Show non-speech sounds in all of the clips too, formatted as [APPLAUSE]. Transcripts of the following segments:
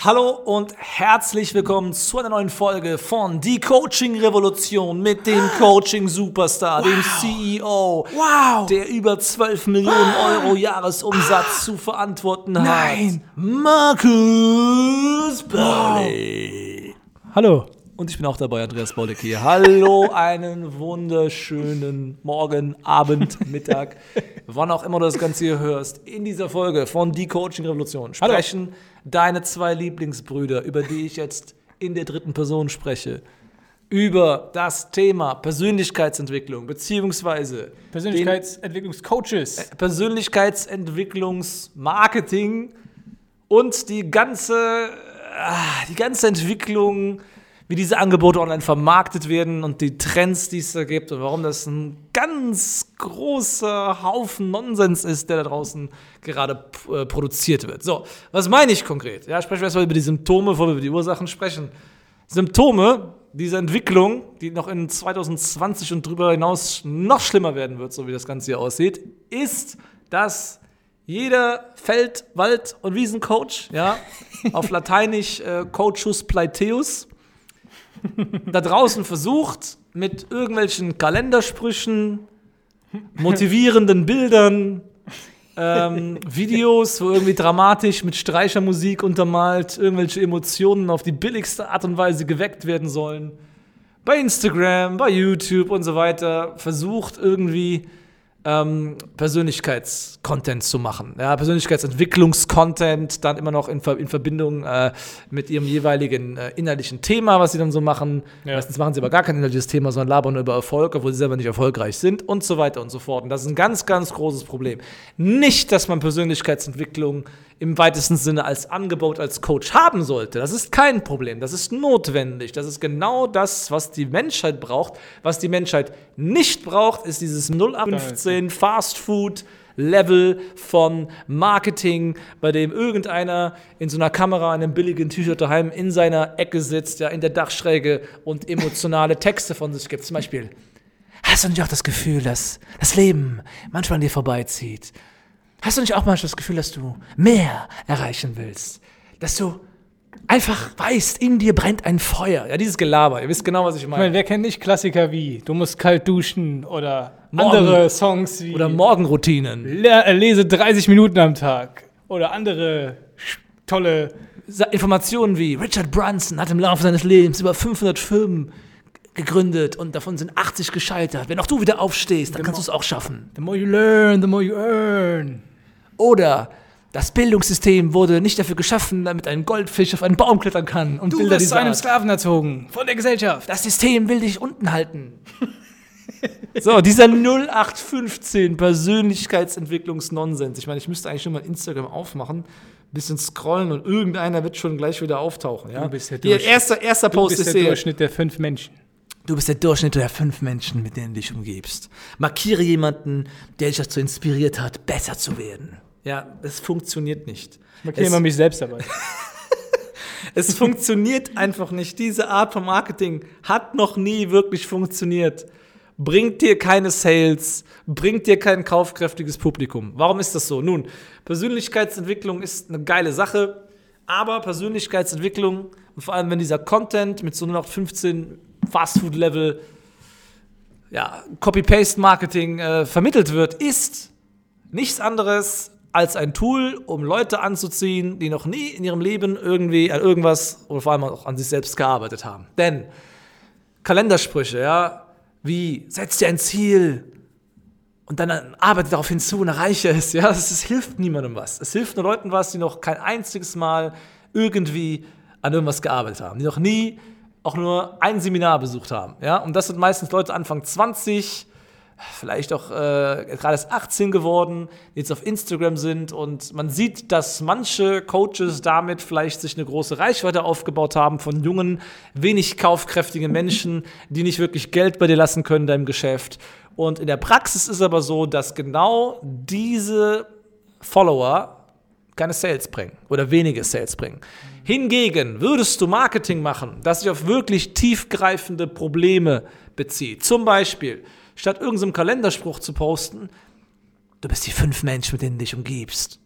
Hallo und herzlich willkommen zu einer neuen Folge von Die Coaching Revolution mit dem [GASPS] Coaching Superstar, wow. dem CEO, wow. der über 12 Millionen [GASPS] Euro Jahresumsatz zu verantworten Nein. hat. Markus Baulig. Wow. Hallo. Und ich bin auch dabei, Andreas Baulig hier. Hallo, einen wunderschönen Morgen, Abend, Mittag, [LAUGHS] wann auch immer du das Ganze hier hörst. In dieser Folge von Die Coaching Revolution sprechen Hallo. deine zwei Lieblingsbrüder, über die ich jetzt in der dritten Person spreche, über das Thema Persönlichkeitsentwicklung, beziehungsweise Persönlichkeitsentwicklungscoaches, äh, Persönlichkeitsentwicklungsmarketing und die ganze, ah, die ganze Entwicklung wie diese Angebote online vermarktet werden und die Trends, die es da gibt und warum das ein ganz großer Haufen Nonsens ist, der da draußen gerade äh, produziert wird. So, was meine ich konkret? Ja, sprechen wir erstmal über die Symptome, bevor wir über die Ursachen sprechen. Symptome dieser Entwicklung, die noch in 2020 und darüber hinaus noch schlimmer werden wird, so wie das Ganze hier aussieht, ist, dass jeder Feld-, Wald- und Wiesencoach, ja, auf Lateinisch äh, Coachus Pleiteus, da draußen versucht, mit irgendwelchen Kalendersprüchen, motivierenden Bildern, ähm, Videos, wo irgendwie dramatisch mit Streichermusik untermalt irgendwelche Emotionen auf die billigste Art und Weise geweckt werden sollen. Bei Instagram, bei YouTube und so weiter versucht irgendwie ähm, Persönlichkeitscontent zu machen. Ja, Persönlichkeitsentwicklungscontent, dann immer noch in, in Verbindung äh, mit ihrem jeweiligen äh, inhaltlichen Thema, was sie dann so machen. Ja. Meistens machen sie aber gar kein inhaltliches Thema, sondern labern über Erfolg, obwohl sie selber nicht erfolgreich sind und so weiter und so fort. Und das ist ein ganz, ganz großes Problem. Nicht, dass man Persönlichkeitsentwicklung im weitesten Sinne als Angebot, als Coach haben sollte. Das ist kein Problem. Das ist notwendig. Das ist genau das, was die Menschheit braucht. Was die Menschheit nicht braucht, ist dieses 015 den Fast-Food-Level von Marketing, bei dem irgendeiner in so einer Kamera, in einem billigen T-Shirt daheim in seiner Ecke sitzt, ja, in der Dachschräge und emotionale Texte von sich gibt. Zum Beispiel, hast du nicht auch das Gefühl, dass das Leben manchmal an dir vorbeizieht? Hast du nicht auch manchmal das Gefühl, dass du mehr erreichen willst? Dass du einfach weißt, in dir brennt ein Feuer. Ja, dieses Gelaber, ihr wisst genau, was ich meine. Ich meine, wer kennt nicht Klassiker wie, du musst kalt duschen oder Morgen, andere Songs wie Oder Morgenroutinen. Le äh, lese 30 Minuten am Tag. Oder andere tolle Informationen wie Richard Brunson hat im Laufe seines Lebens über 500 Firmen gegründet und davon sind 80 gescheitert. Wenn auch du wieder aufstehst, dann the kannst du es auch schaffen. The more you learn, the more you earn. Oder das Bildungssystem wurde nicht dafür geschaffen, damit ein Goldfisch auf einen Baum klettern kann und du Bilder wirst zu einem Sklaven erzogen von der Gesellschaft. Das System will dich unten halten. [LAUGHS] so, dieser 0815 Persönlichkeitsentwicklungsnonsens. Ich meine, ich müsste eigentlich schon mal Instagram aufmachen, bisschen scrollen und irgendeiner wird schon gleich wieder auftauchen. Ja? Du bist der, Durch erster, erster Post du bist der Durchschnitt der fünf Menschen. Du bist der Durchschnitt der fünf Menschen, mit denen du dich umgibst. Markiere jemanden, der dich dazu inspiriert hat, besser zu werden. Ja, es funktioniert nicht. Ich markiere immer mich selbst dabei. [LAUGHS] es funktioniert einfach nicht. Diese Art von Marketing hat noch nie wirklich funktioniert. Bringt dir keine Sales, bringt dir kein kaufkräftiges Publikum. Warum ist das so? Nun, Persönlichkeitsentwicklung ist eine geile Sache, aber Persönlichkeitsentwicklung, und vor allem wenn dieser Content mit so nur noch 15 Fastfood-Level ja, Copy-Paste-Marketing äh, vermittelt wird, ist nichts anderes als ein Tool, um Leute anzuziehen, die noch nie in ihrem Leben irgendwie an irgendwas oder vor allem auch an sich selbst gearbeitet haben. Denn Kalendersprüche, ja, wie setz dir ein Ziel und dann arbeite darauf hinzu und erreiche es, ja, das, das hilft niemandem was. Es hilft nur Leuten was, die noch kein einziges Mal irgendwie an irgendwas gearbeitet haben, die noch nie auch nur ein Seminar besucht haben. Ja? Und das sind meistens Leute Anfang 20, vielleicht auch äh, gerade erst 18 geworden, jetzt auf Instagram sind und man sieht, dass manche Coaches damit vielleicht sich eine große Reichweite aufgebaut haben von jungen, wenig kaufkräftigen Menschen, die nicht wirklich Geld bei dir lassen können in deinem Geschäft. Und in der Praxis ist aber so, dass genau diese Follower keine Sales bringen oder wenige Sales bringen. Hingegen würdest du Marketing machen, das sich auf wirklich tiefgreifende Probleme bezieht. Zum Beispiel, statt irgendeinem Kalenderspruch zu posten, du bist die fünf Menschen, mit denen du dich umgibst.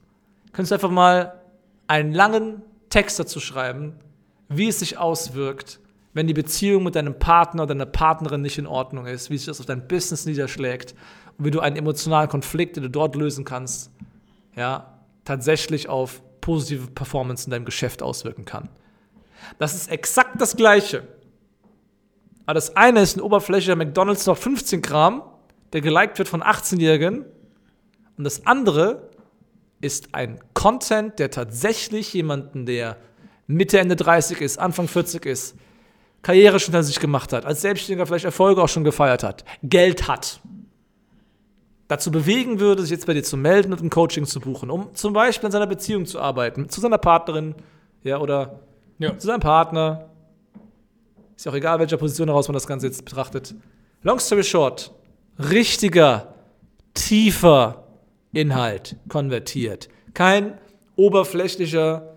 Könntest du einfach mal einen langen Text dazu schreiben, wie es sich auswirkt, wenn die Beziehung mit deinem Partner oder deiner Partnerin nicht in Ordnung ist, wie sich das auf dein Business niederschlägt und wie du einen emotionalen Konflikt, den du dort lösen kannst, ja, tatsächlich auf positive Performance in deinem Geschäft auswirken kann. Das ist exakt das Gleiche. Aber das eine ist eine Oberfläche der McDonalds noch 15 Gramm, der geliked wird von 18-Jährigen. Und das andere ist ein Content, der tatsächlich jemanden, der Mitte, Ende 30 ist, Anfang 40 ist, Karriere schon hinter sich gemacht hat, als Selbstständiger vielleicht Erfolge auch schon gefeiert hat, Geld hat, dazu bewegen würde, sich jetzt bei dir zu melden und ein Coaching zu buchen, um zum Beispiel an seiner Beziehung zu arbeiten, zu seiner Partnerin, ja, oder Ja. zu seinem Partner. Ist ja auch egal, welcher Position heraus man das Ganze jetzt betrachtet. Long story short, richtiger, tiefer Inhalt konvertiert. Kein oberflächlicher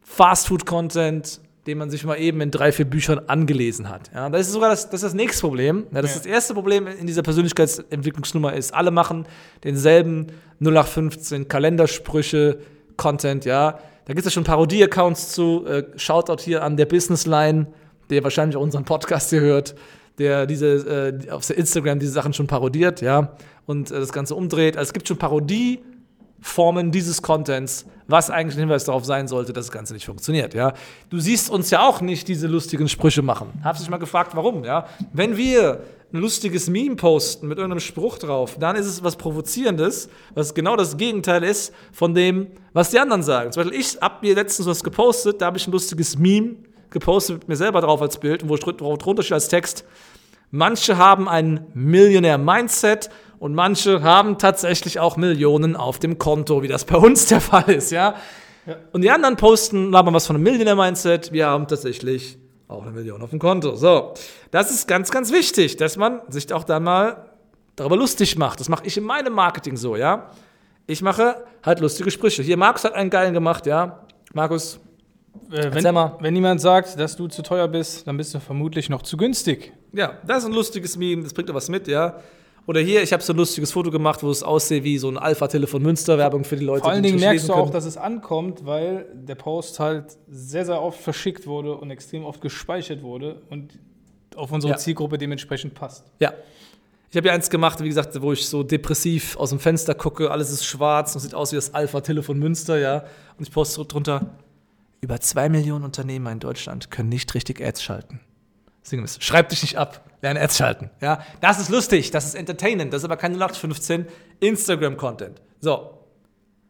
Fastfood-Content, den man sich mal eben in drei, vier Büchern angelesen hat. Ja, das ist sogar das, das, ist das nächste Problem. Ja, das, Ja. ist das erste Problem in dieser Persönlichkeitsentwicklungsnummer ist, alle machen denselben 0815 Kalendersprüche, Content, ja. Da gibt es ja schon Parodie-Accounts zu. Äh, Shoutout hier an der Businessline, der wahrscheinlich auch unseren Podcast hier hört, der diese äh, auf Instagram diese Sachen schon parodiert, ja, und äh, das Ganze umdreht. Also es gibt schon Parodieformen dieses Contents, was eigentlich ein Hinweis darauf sein sollte, dass das Ganze nicht funktioniert, ja. Du siehst uns ja auch nicht diese lustigen Sprüche machen. Habst dich mal gefragt, warum, ja? Wenn wir ein lustiges Meme posten mit irgendeinem Spruch drauf, dann ist es was Provozierendes, was genau das Gegenteil ist von dem, was die anderen sagen. Zum Beispiel, ich habe mir letztens was gepostet, da habe ich ein lustiges Meme gepostet mit mir selber drauf als Bild, wo dr- wo drunter steht als Text, manche haben ein Millionär-Mindset und manche haben tatsächlich auch Millionen auf dem Konto, wie das bei uns der Fall ist, ja. Und die anderen posten, labern was von einem Millionär-Mindset, wir haben tatsächlich auch eine Million auf dem Konto. So, das ist ganz, ganz wichtig, dass man sich auch dann mal darüber lustig macht. Das mache ich in meinem Marketing so, ja. Ich mache halt lustige Sprüche. Hier, Markus hat einen geilen gemacht, ja. Markus, Äh, wenn, mal. wenn jemand sagt, dass du zu teuer bist, dann bist du vermutlich noch zu günstig. Ja, das ist ein lustiges Meme, das bringt doch was mit, ja. Oder hier, ich habe so ein lustiges Foto gemacht, wo es aussieht wie so ein Alpha-Telefon Münster-Werbung für die Leute, Vor allen Dingen merkst du auch, können. dass es ankommt, weil der Post halt sehr, sehr oft verschickt wurde und extrem oft gespeichert wurde und auf unsere Ja. Zielgruppe dementsprechend passt. Ja. Ich habe ja eins gemacht, wie gesagt, wo ich so depressiv aus dem Fenster gucke, alles ist schwarz und sieht aus wie das Alpha-Telefon Münster, ja. Und ich poste drunter, über zwei Millionen Unternehmer in Deutschland können nicht richtig Ads schalten. Sinngemäß, schreib dich nicht ab, lerne Ads schalten, ja. Das ist lustig, das ist entertainend, das ist aber kein 0815 Instagram-Content. So.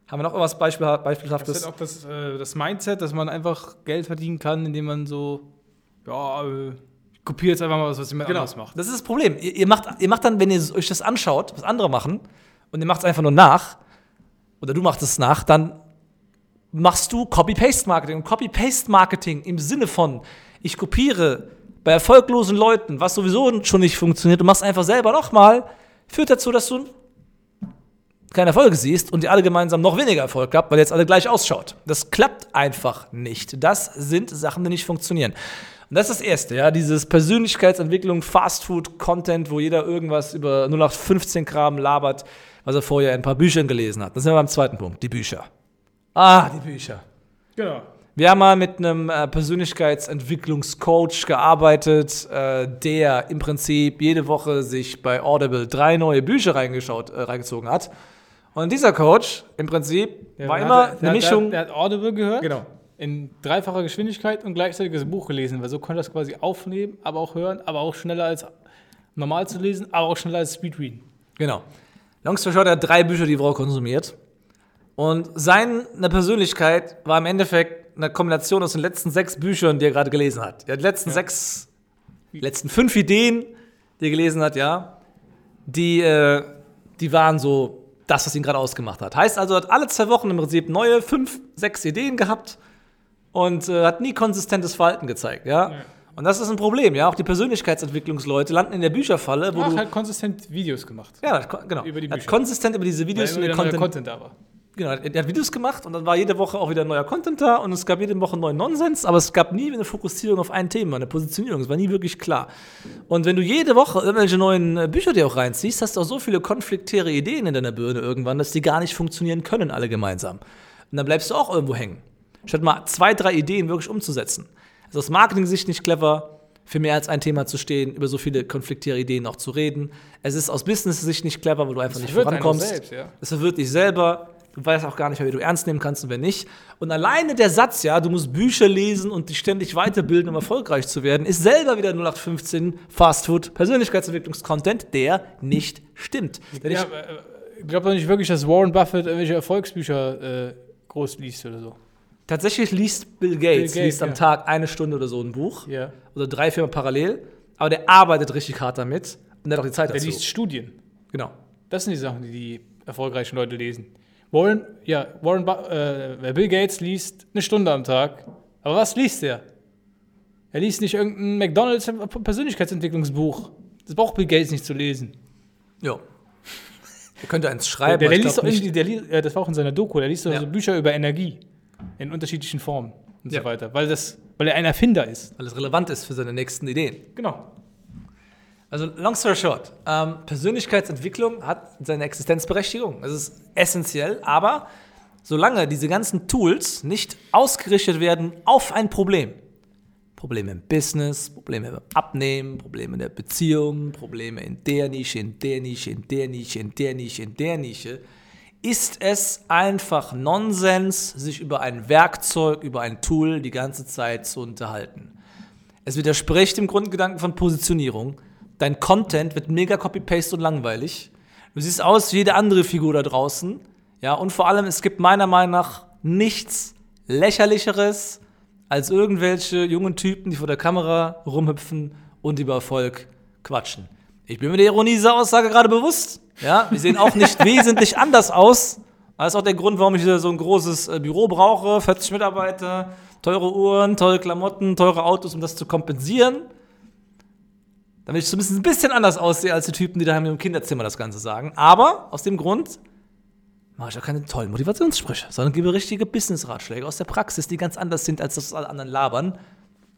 Haben wir noch irgendwas Beispiel, Das Beispielhaftes? ist auch das, äh, das Mindset, dass man einfach Geld verdienen kann, indem man so, ja, äh, ich kopiere jetzt einfach mal was, was jemand Genau. anderes macht. Das ist das Problem. Ihr, ihr, macht, ihr macht dann, wenn ihr euch das anschaut, was andere machen, und ihr macht es einfach nur nach, oder du machst es nach, dann machst du Copy-Paste-Marketing. Und Copy-Paste-Marketing im Sinne von, ich kopiere bei erfolglosen Leuten, was sowieso schon nicht funktioniert, du machst einfach selber nochmal, führt dazu, dass du keine Erfolge siehst und ihr alle gemeinsam noch weniger Erfolg habt, weil jetzt alle gleich ausschaut. Das klappt einfach nicht. Das sind Sachen, die nicht funktionieren. Und das ist das Erste, ja, dieses Persönlichkeitsentwicklung, Fastfood-Content, wo jeder irgendwas über 0815 Kram labert, was er vorher in ein paar Büchern gelesen hat. Das sind wir beim zweiten Punkt, die Bücher. Ah, die Bücher. Genau. Wir haben mal mit einem äh, Persönlichkeitsentwicklungscoach gearbeitet, äh, der im Prinzip jede Woche sich bei Audible drei neue Bücher reingeschaut, äh, reingezogen hat. Und dieser Coach im Prinzip Der war hat- immer der, eine hat- Mischung. Der, hat- der hat Audible gehört. Genau. In dreifacher Geschwindigkeit und gleichzeitig das Buch gelesen, weil so konnte er das quasi aufnehmen, aber auch hören, aber auch schneller als normal zu lesen, aber auch schneller als Speedreading. Genau. Long story short, er hat drei Bücher die Woche konsumiert. Und seine Persönlichkeit war im Endeffekt eine Kombination aus den letzten sechs Büchern, die er gerade gelesen hat. Ja, die letzten sechs, die letzten fünf Ideen, die er gelesen hat, ja, die, äh, die waren so das, was ihn gerade ausgemacht hat. Heißt also, er hat alle zwei Wochen im Prinzip neue fünf, sechs Ideen gehabt und äh, hat nie konsistentes Verhalten gezeigt, ja. Und das ist ein Problem, ja. Auch die Persönlichkeitsentwicklungsleute landen in der Bücherfalle, wo Ach, du. halt konsistent Videos gemacht. Ja, genau. Über die Er hat Bücher. konsistent über diese Weil Videos und immer den wieder Content, Content da war. Genau, er hat Videos gemacht und dann war jede Woche auch wieder neuer Content da und es gab jede Woche neuen Nonsens, aber es gab nie eine Fokussierung auf ein Thema, eine Positionierung, es war nie wirklich klar. Und wenn du jede Woche irgendwelche neuen äh, Bücher dir auch reinziehst, hast du auch so viele konfliktäre Ideen in deiner Birne irgendwann, dass die gar nicht funktionieren können, alle gemeinsam. Und dann bleibst du auch irgendwo hängen. Statt mal zwei, drei Ideen wirklich umzusetzen. Also aus Marketing-Sicht nicht clever, für mehr als ein Thema zu stehen, über so viele konfliktäre Ideen auch zu reden. Es ist aus Business-Sicht nicht clever, weil du einfach nicht verwirrt einen vorankommst. selbst, ja. Es verwirrt dich selber. Du weißt auch gar nicht wie du ernst nehmen kannst und wer nicht. Und alleine der Satz, ja, du musst Bücher lesen und dich ständig weiterbilden, um erfolgreich zu werden, ist selber wieder 0815 Fastfood Persönlichkeitsentwicklungskontent, der nicht stimmt. Denn Ja, ich, äh, ich glaube doch nicht wirklich, dass Warren Buffett irgendwelche Erfolgsbücher äh, groß liest oder so. tatsächlich liest Bill Gates, Gates, liest am ja. Tag eine Stunde oder so ein Buch. Ja. Oder drei, vier Mal parallel. Aber der arbeitet richtig hart damit und der hat auch die Zeit Der dazu. liest Studien. Genau. Das sind die Sachen, die die erfolgreichen Leute lesen. Warren, ja, Warren, äh, Bill Gates liest eine Stunde am Tag. Aber was liest er? Er liest nicht irgendein McDonalds Persönlichkeitsentwicklungsbuch. Das braucht Bill Gates nicht zu lesen. Ja. Er könnte eins Der, schreiben. der, aber ich liest glaub doch nicht- der, ja, das war auch in seiner Doku, der liest Ja. so Bücher über Energie in unterschiedlichen Formen und Ja. so weiter, weil, das, weil er ein Erfinder ist. weil es relevant ist für seine nächsten Ideen. Genau. Also, long story short, ähm, Persönlichkeitsentwicklung hat seine Existenzberechtigung. Das ist essentiell, aber solange diese ganzen Tools nicht ausgerichtet werden auf ein Problem, Probleme im Business, Probleme beim Abnehmen, Probleme in der Beziehung, Probleme in der Nische, in der Nische, in der Nische, in der Nische, in der Nische, ist es einfach Nonsens, sich über ein Werkzeug, über ein Tool die ganze Zeit zu unterhalten. Es widerspricht dem Grundgedanken von Positionierung. Dein Content wird mega copy-paste und langweilig. Du siehst aus wie jede andere Figur da draußen. Ja, und vor allem, es gibt meiner Meinung nach nichts lächerlicheres als irgendwelche jungen Typen, die vor der Kamera rumhüpfen und über Erfolg quatschen. Ich bin mir der Ironie dieser Aussage gerade bewusst. Ja, wir sehen auch nicht [LAUGHS] wesentlich anders aus. Das ist auch der Grund, warum ich so ein großes äh, Büro brauche, 40 Mitarbeiter, teure Uhren, teure Klamotten, teure Autos, um das zu kompensieren. Damit ich zumindest ein bisschen anders aussehe als die Typen, die daheim im Kinderzimmer das Ganze sagen. Aber aus dem Grund mache ich auch keine tollen Motivationssprüche, sondern gebe richtige Business-Ratschläge aus der Praxis, die ganz anders sind, als das alle anderen labern,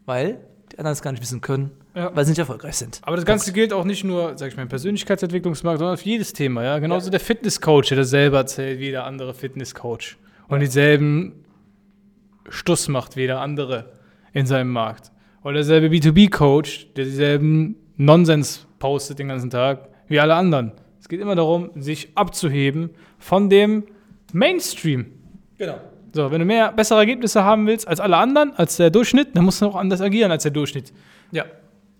weil die anderen es gar nicht wissen können, Ja. weil sie nicht erfolgreich sind. Aber das Ganze gilt auch nicht nur, sag ich mal, im Persönlichkeitsentwicklungsmarkt, sondern für jedes Thema. Ja? Genauso der Fitnesscoach, der das selber erzählt wie jeder andere Fitnesscoach. Und dieselben Stuss macht wie jeder andere in seinem Markt. Oder derselbe B2B-Coach, der dieselben Nonsens postet den ganzen Tag wie alle anderen. Es geht immer darum, sich abzuheben von dem Mainstream. Genau. So, wenn du mehr bessere Ergebnisse haben willst als alle anderen, als der Durchschnitt, dann musst du auch anders agieren als der Durchschnitt. Ja.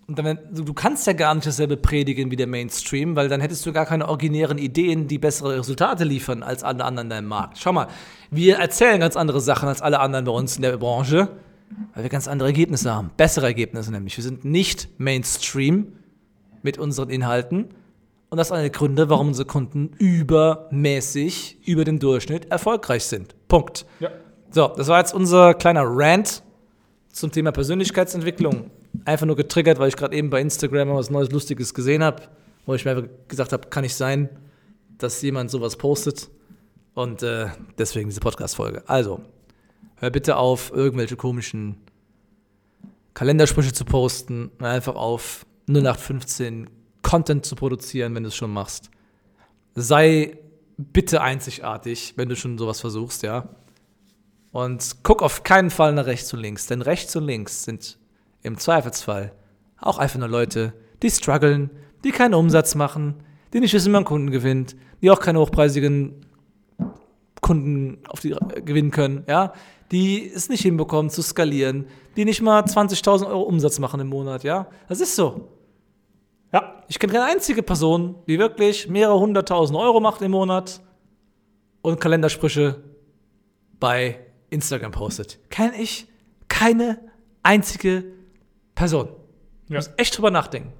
Und dann, du, du kannst ja gar nicht dasselbe predigen wie der Mainstream, weil dann hättest du gar keine originären Ideen, die bessere Resultate liefern als alle anderen in deinem Markt. Schau mal, wir erzählen ganz andere Sachen als alle anderen bei uns in der Branche, weil wir ganz andere Ergebnisse haben. Bessere Ergebnisse nämlich. Wir sind nicht Mainstream mit unseren Inhalten. Und das ist einer der Gründe, warum unsere Kunden übermäßig über den Durchschnitt erfolgreich sind. Punkt. Ja. So, das war jetzt unser kleiner Rant zum Thema Persönlichkeitsentwicklung. Einfach nur getriggert, weil ich gerade eben bei Instagram was Neues Lustiges gesehen habe, wo ich mir einfach gesagt habe, kann nicht sein, dass jemand sowas postet. Und äh, deswegen diese Podcast-Folge. Also, hör bitte auf, irgendwelche komischen Kalendersprüche zu posten. Hör einfach auf, 0815 Content zu produzieren, wenn du es schon machst. Sei bitte einzigartig, wenn du schon sowas versuchst, ja. Und guck auf keinen Fall nach rechts und links, denn rechts und links sind im Zweifelsfall auch einfach nur Leute, die strugglen, die keinen Umsatz machen, die nicht wissen, wie man Kunden gewinnt, die auch keine hochpreisigen Kunden auf die äh, gewinnen können, ja, die es nicht hinbekommen zu skalieren, die nicht mal 20.000 Euro Umsatz machen im Monat, ja. Das ist so. Ja, ich kenne keine einzige Person, die wirklich mehrere hunderttausend Euro macht im Monat und Kalendersprüche bei Instagram postet. Kenne ich keine einzige Person. Ich Ja. muss echt drüber nachdenken.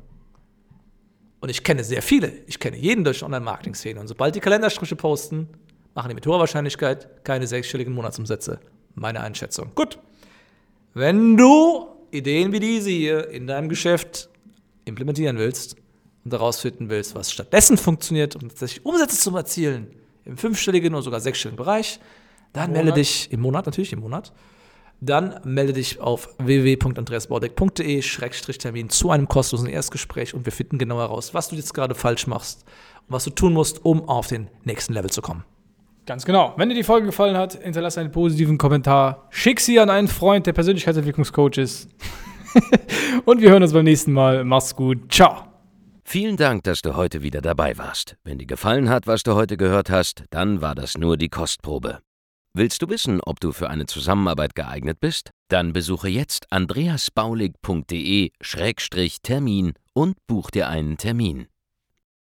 Und ich kenne sehr viele. Ich kenne jeden durch Online-Marketing-Szene. Und sobald die Kalendersprüche posten, machen die mit hoher Wahrscheinlichkeit keine sechsstelligen Monatsumsätze. Meine Einschätzung. Gut. Wenn du Ideen wie diese hier in deinem Geschäft implementieren willst und herausfinden willst, was stattdessen funktioniert, um tatsächlich Umsätze zu erzielen, im fünfstelligen oder sogar sechsstelligen Bereich, dann melde dich im Monat, natürlich im Monat, dann melde dich auf www.andreasbaudeck.de-termin zu einem kostenlosen Erstgespräch und wir finden genau heraus, was du jetzt gerade falsch machst und was du tun musst, um auf den nächsten Level zu kommen. Ganz genau. Wenn dir die Folge gefallen hat, hinterlasse einen positiven Kommentar. Schick sie an einen Freund, der Persönlichkeitsentwicklungscoach ist. [LAUGHS] Und wir hören uns beim nächsten Mal. Mach's gut. Ciao. Vielen Dank, dass du heute wieder dabei warst. Wenn dir gefallen hat, was du heute gehört hast, dann war das nur die Kostprobe. Willst du wissen, ob du für eine Zusammenarbeit geeignet bist? Dann besuche jetzt andreasbaulig.de-termin und buch dir einen Termin.